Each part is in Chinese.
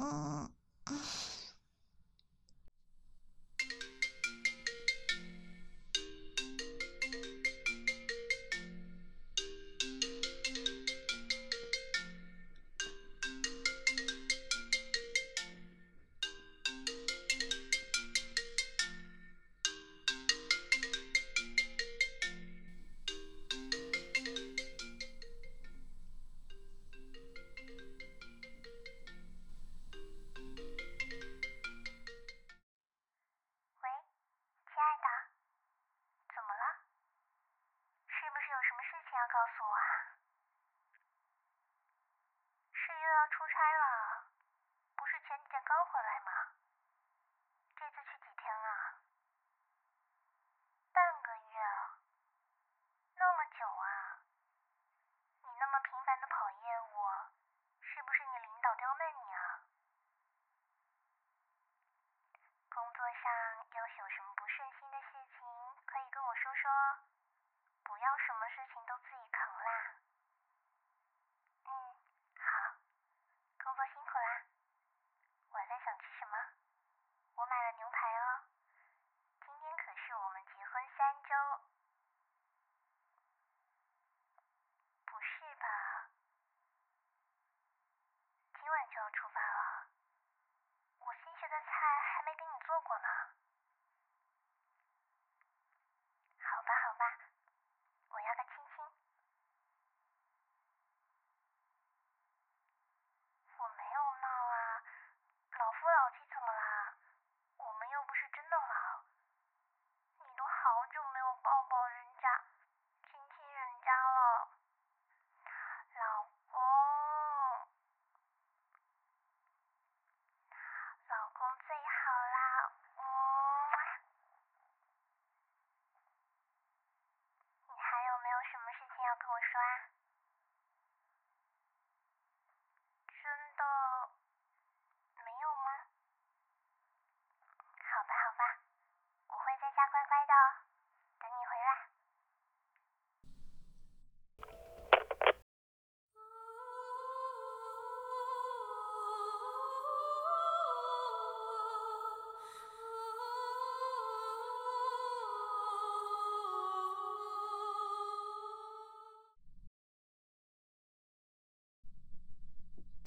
Oh. 要什么事情都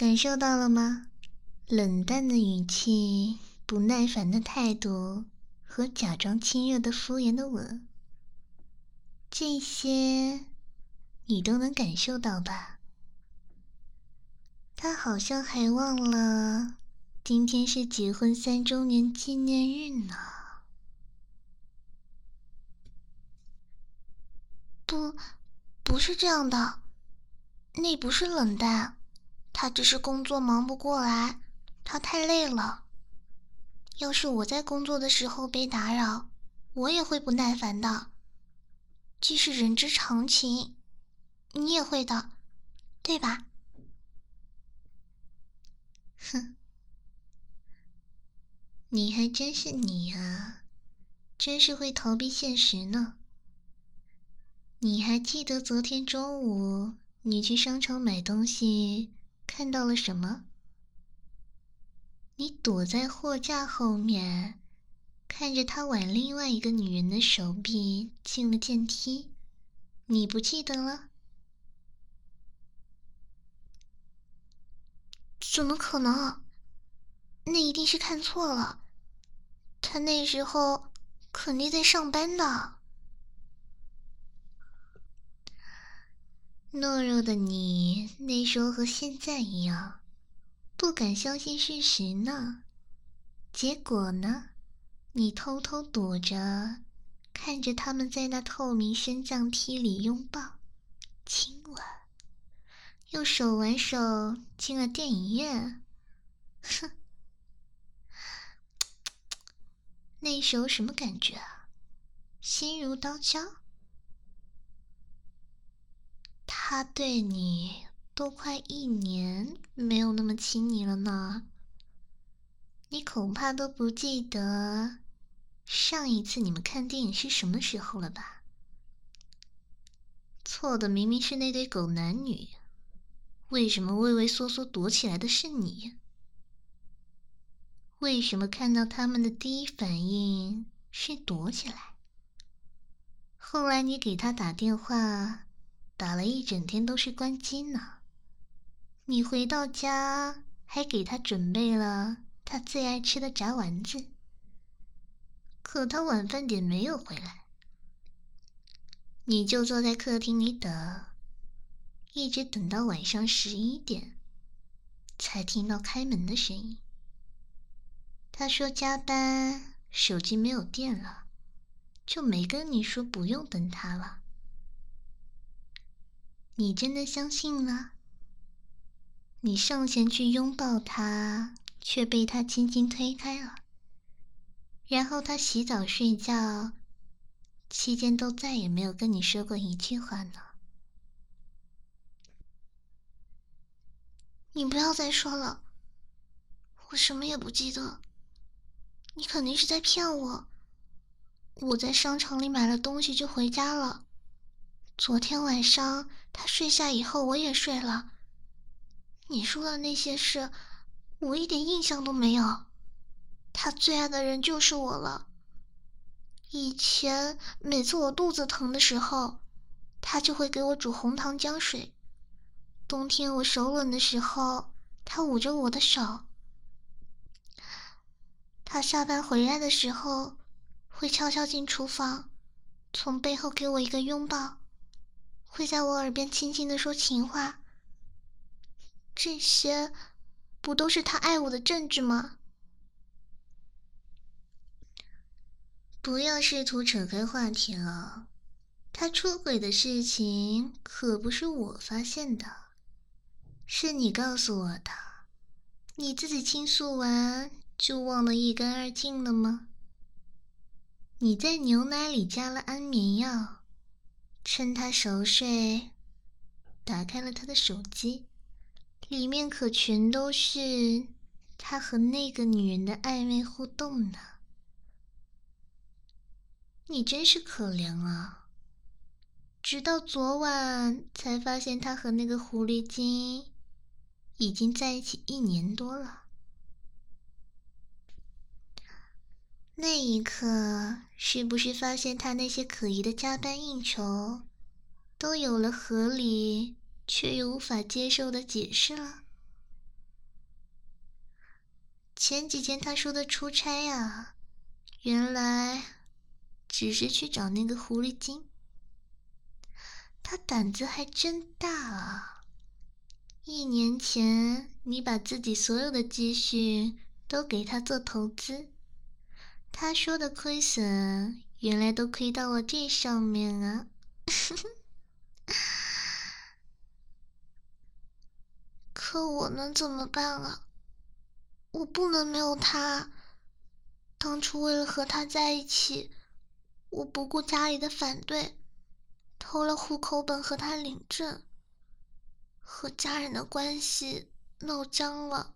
感受到了吗？冷淡的语气、不耐烦的态度和假装亲热的敷衍的吻，这些你都能感受到吧？他好像还忘了今天是结婚三周年纪念日呢。不，不是这样的，那不是冷淡。他只是工作忙不过来，他太累了。要是我在工作的时候被打扰，我也会不耐烦的。这是人之常情，你也会的，对吧？哼，你还真是你啊，真是会逃避现实呢。你还记得昨天中午你去商场买东西？看到了什么？你躲在货架后面，看着他挽另外一个女人的手臂进了电梯，你不记得了？怎么可能？那一定是看错了，他那时候肯定在上班的。懦弱的你那时候和现在一样，不敢相信事实呢。结果呢，你偷偷躲着，看着他们在那透明升降梯里拥抱、亲吻，又手挽手进了电影院。哼，那时候什么感觉啊？心如刀绞。他对你都快一年没有那么亲昵了呢，你恐怕都不记得上一次你们看电影是什么时候了吧？错的明明是那对狗男女，为什么畏畏缩缩躲起来的是你？为什么看到他们的第一反应是躲起来？后来你给他打电话。打了一整天都是关机呢。你回到家还给他准备了他最爱吃的炸丸子，可他晚饭点没有回来，你就坐在客厅里等，一直等到晚上十一点，才听到开门的声音。他说加班，手机没有电了，就没跟你说不用等他了。你真的相信了？你上前去拥抱他，却被他轻轻推开了。然后他洗澡睡觉期间都再也没有跟你说过一句话呢。你不要再说了，我什么也不记得。你肯定是在骗我。我在商场里买了东西就回家了。昨天晚上他睡下以后，我也睡了。你说的那些事，我一点印象都没有。他最爱的人就是我了。以前每次我肚子疼的时候，他就会给我煮红糖姜水。冬天我手冷的时候，他捂着我的手。他下班回来的时候，会悄悄进厨房，从背后给我一个拥抱，会在我耳边轻轻的说情话。这些，不都是他爱我的证据吗？不要试图扯开话题了。他出轨的事情可不是我发现的。是你告诉我的，你自己倾诉完就忘得一干二净了吗？你在牛奶里加了安眠药，趁他熟睡，打开了他的手机，里面可全都是他和那个女人的暧昧互动呢。你真是可怜啊！直到昨晚才发现他和那个狐狸精。已经在一起一年多了，那一刻是不是发现他那些可疑的加班应酬，都有了合理却又无法接受的解释了？前几天他说的出差啊，原来只是去找那个狐狸精，他胆子还真大啊！一年前，你把自己所有的积蓄都给他做投资，他说的亏损，原来都亏到了这上面啊！可我能怎么办啊？我不能没有他。当初为了和他在一起，我不顾家里的反对，偷了户口本和他领证。和家人的关系闹僵了，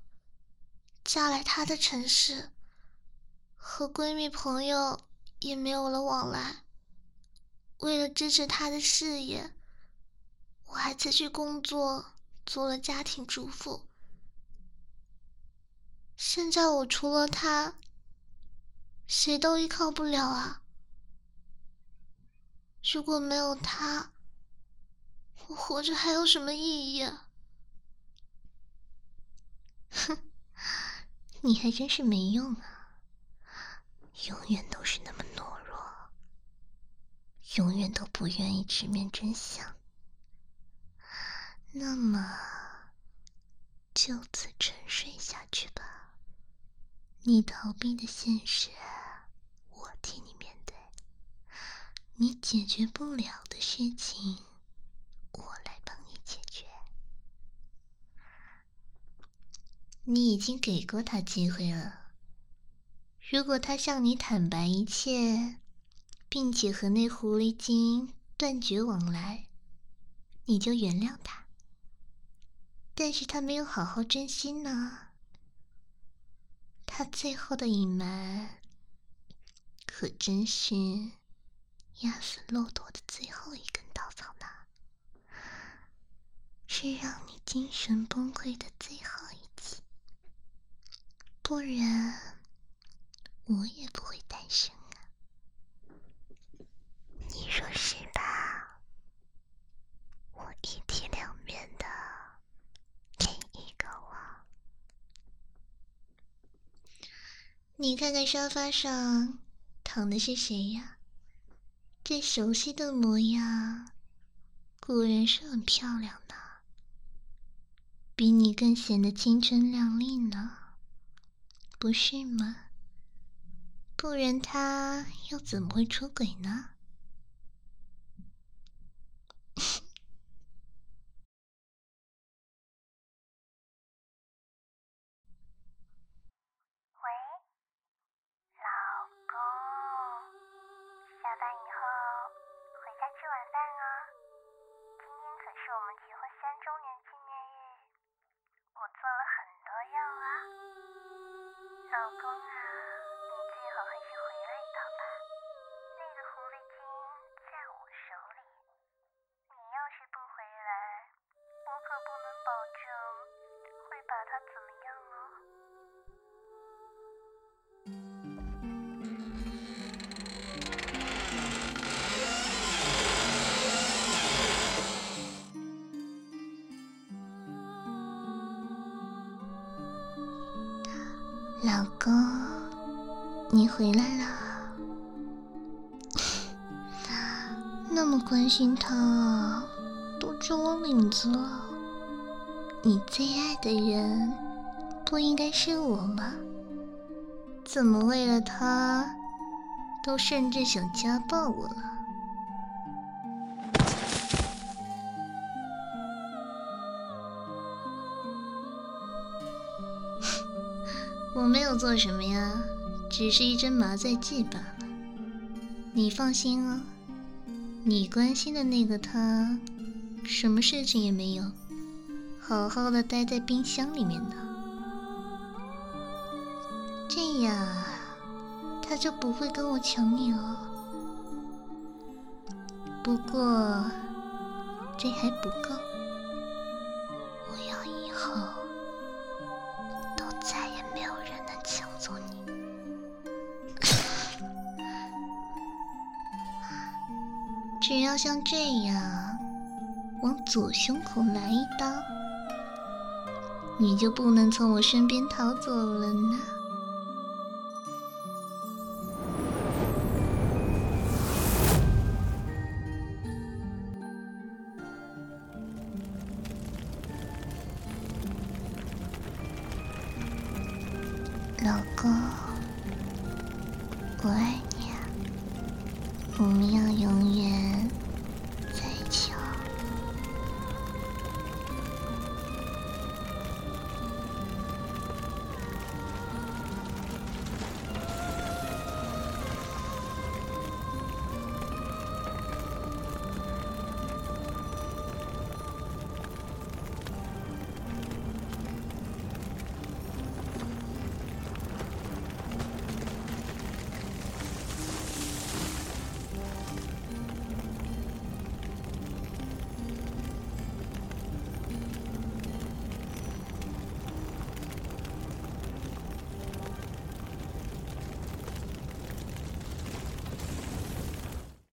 嫁来他的城市，和闺蜜朋友也没有了往来。为了支持他的事业，我还辞去工作，做了家庭主妇。现在我除了他，谁都依靠不了啊！如果没有他，我活着还有什么意义？哼，你还真是没用啊！永远都是那么懦弱，永远都不愿意直面真相。那么，就此沉睡下去吧。你逃避的现实，我替你面对；你解决不了的事情。我来帮你解决你已经给过他机会了。如果他向你坦白一切，并且和那狐狸精断绝往来，你就原谅他。但是他没有好好珍惜呢。他最后的隐瞒，可真是压死骆驼的最后一根稻草呢。是让你精神崩溃的最后一击。不然，我也不会诞生啊！你说是吧？我一体两面的另一个我。你看看沙发上躺的是谁呀？这熟悉的模样，果然是很漂亮的，比你更显得青春靓丽呢。不是吗？不然他又怎么会出轨呢？喂老公下班以后回家吃晚饭哦。今天可是我们结婚三周年纪念日我做了很多肉啊。老公啊把他怎么样哦。老公，你回来了，那么关心他啊，都揪我领子了。你最爱的人不应该是我吗？怎么为了他，都甚至想家暴我了？我没有做什么呀，只是一针麻醉剂罢了。你放心啊，你关心的那个他，什么事情也没有，好好的待在冰箱里面呢。这样他就不会跟我抢你了。不过这还不够，我要以后都再也没有人能抢走你。只要像这样往左胸口来一刀，你就不能从我身边逃走了呢。老公，我爱你啊，我们要永远。